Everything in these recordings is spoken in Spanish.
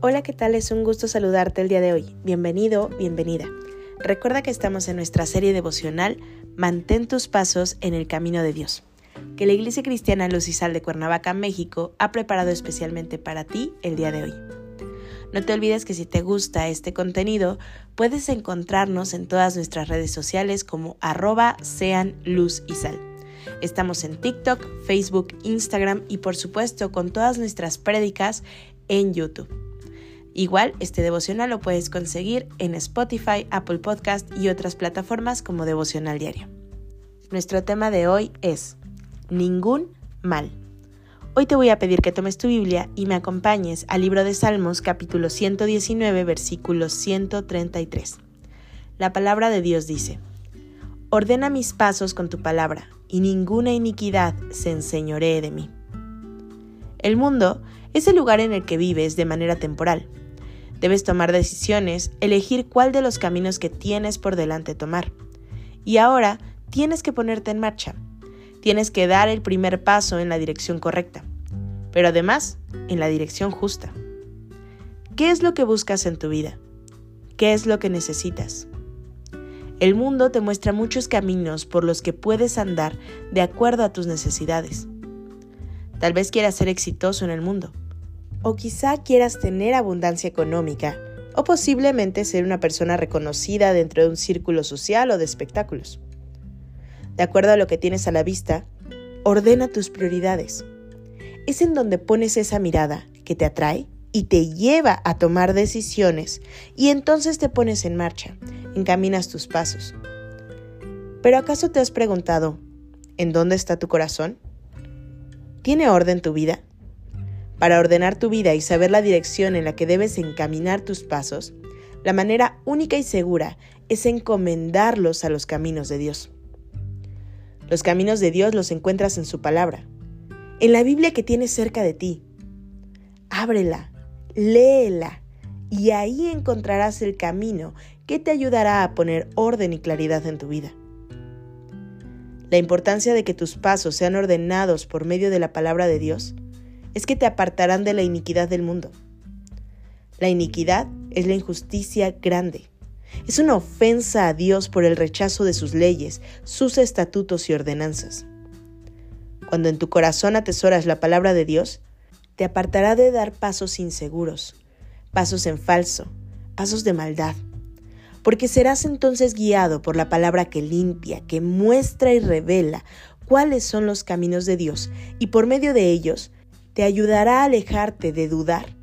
Hola, ¿qué tal? Es un gusto saludarte el día de hoy. Bienvenido, bienvenida. Recuerda que estamos en nuestra serie devocional Mantén tus pasos en el camino de Dios, que la Iglesia Cristiana Luz y Sal de Cuernavaca, México, ha preparado especialmente para ti el día de hoy. No te olvides que si te gusta este contenido, puedes encontrarnos en todas nuestras redes sociales como arroba sean luz y sal. Estamos en TikTok, Facebook, Instagram y por supuesto con todas nuestras prédicas en YouTube. Igual, este devocional lo puedes conseguir en Spotify, Apple Podcast y otras plataformas como Devocional Diario. Nuestro tema de hoy es Ningún mal. Hoy te voy a pedir que tomes tu Biblia y me acompañes al libro de Salmos capítulo 119 versículo 133. La palabra de Dios dice, Ordena mis pasos con tu palabra, y ninguna iniquidad se enseñoree de mí. El mundo es el lugar en el que vives de manera temporal, Debes tomar decisiones, elegir cuál de los caminos que tienes por delante tomar. Y ahora tienes que ponerte en marcha. Tienes que dar el primer paso en la dirección correcta, pero además en la dirección justa. ¿Qué es lo que buscas en tu vida? ¿Qué es lo que necesitas? El mundo te muestra muchos caminos por los que puedes andar de acuerdo a tus necesidades. Tal vez quieras ser exitoso en el mundo, o quizá quieras tener abundancia económica, o posiblemente ser una persona reconocida dentro de un círculo social o de espectáculos. De acuerdo a lo que tienes a la vista, ordena tus prioridades. Es en donde pones esa mirada que te atrae y te lleva a tomar decisiones y entonces te pones en marcha, encaminas tus pasos. Pero ¿acaso te has preguntado, ¿en dónde está tu corazón? ¿Tiene orden tu vida? Para ordenar tu vida y saber la dirección en la que debes encaminar tus pasos, la manera única y segura es encomendarlos a los caminos de Dios. Los caminos de Dios los encuentras en su palabra, en la Biblia que tienes cerca de ti. Ábrela, léela y ahí encontrarás el camino que te ayudará a poner orden y claridad en tu vida. La importancia de que tus pasos sean ordenados por medio de la palabra de Dios es que te apartarán de la iniquidad del mundo. La iniquidad es la injusticia grande. Es una ofensa a Dios por el rechazo de sus leyes, sus estatutos y ordenanzas. Cuando en tu corazón atesoras la palabra de Dios, te apartará de dar pasos inseguros, pasos en falso, pasos de maldad, porque serás entonces guiado por la palabra que limpia, que muestra y revela cuáles son los caminos de Dios, y por medio de ellos te ayudará a alejarte de dudar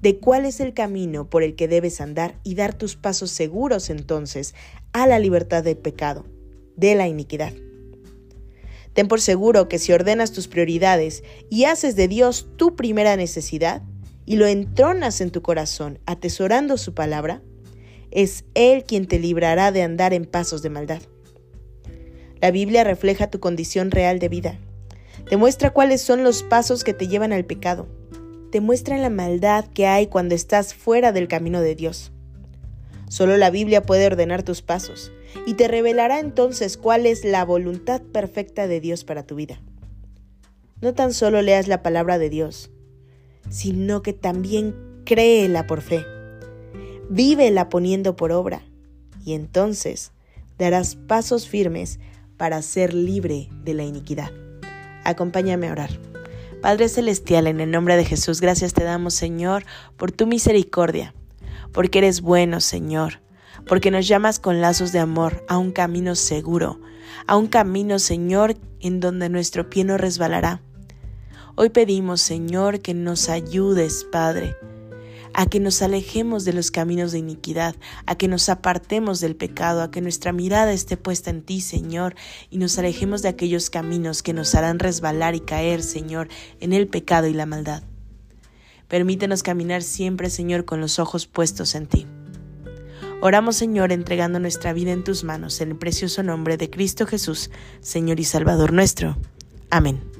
de cuál es el camino por el que debes andar y dar tus pasos seguros entonces a la libertad del pecado, de la iniquidad. Ten por seguro que si ordenas tus prioridades y haces de Dios tu primera necesidad y lo entronas en tu corazón atesorando su palabra, es Él quien te librará de andar en pasos de maldad. La Biblia refleja tu condición real de vida te muestra cuáles son los pasos que te llevan al pecado. Te muestra la maldad que hay cuando estás fuera del camino de Dios. Solo la Biblia puede ordenar tus pasos y te revelará entonces cuál es la voluntad perfecta de Dios para tu vida. No tan solo leas la palabra de Dios, sino que también créela por fe. Vívela poniendo por obra y entonces darás pasos firmes para ser libre de la iniquidad. Acompáñame a orar. Padre Celestial, en el nombre de Jesús, gracias te damos, Señor, por tu misericordia, porque eres bueno, Señor, porque nos llamas con lazos de amor a un camino seguro, a un camino, Señor, en donde nuestro pie no resbalará. Hoy pedimos, Señor, que nos ayudes, Padre, a que nos alejemos de los caminos de iniquidad, a que nos apartemos del pecado, a que nuestra mirada esté puesta en ti, Señor, y nos alejemos de aquellos caminos que nos harán resbalar y caer, Señor, en el pecado y la maldad. Permítenos caminar siempre, Señor, con los ojos puestos en ti. Oramos, Señor, entregando nuestra vida en tus manos, en el precioso nombre de Cristo Jesús, Señor y Salvador nuestro. Amén.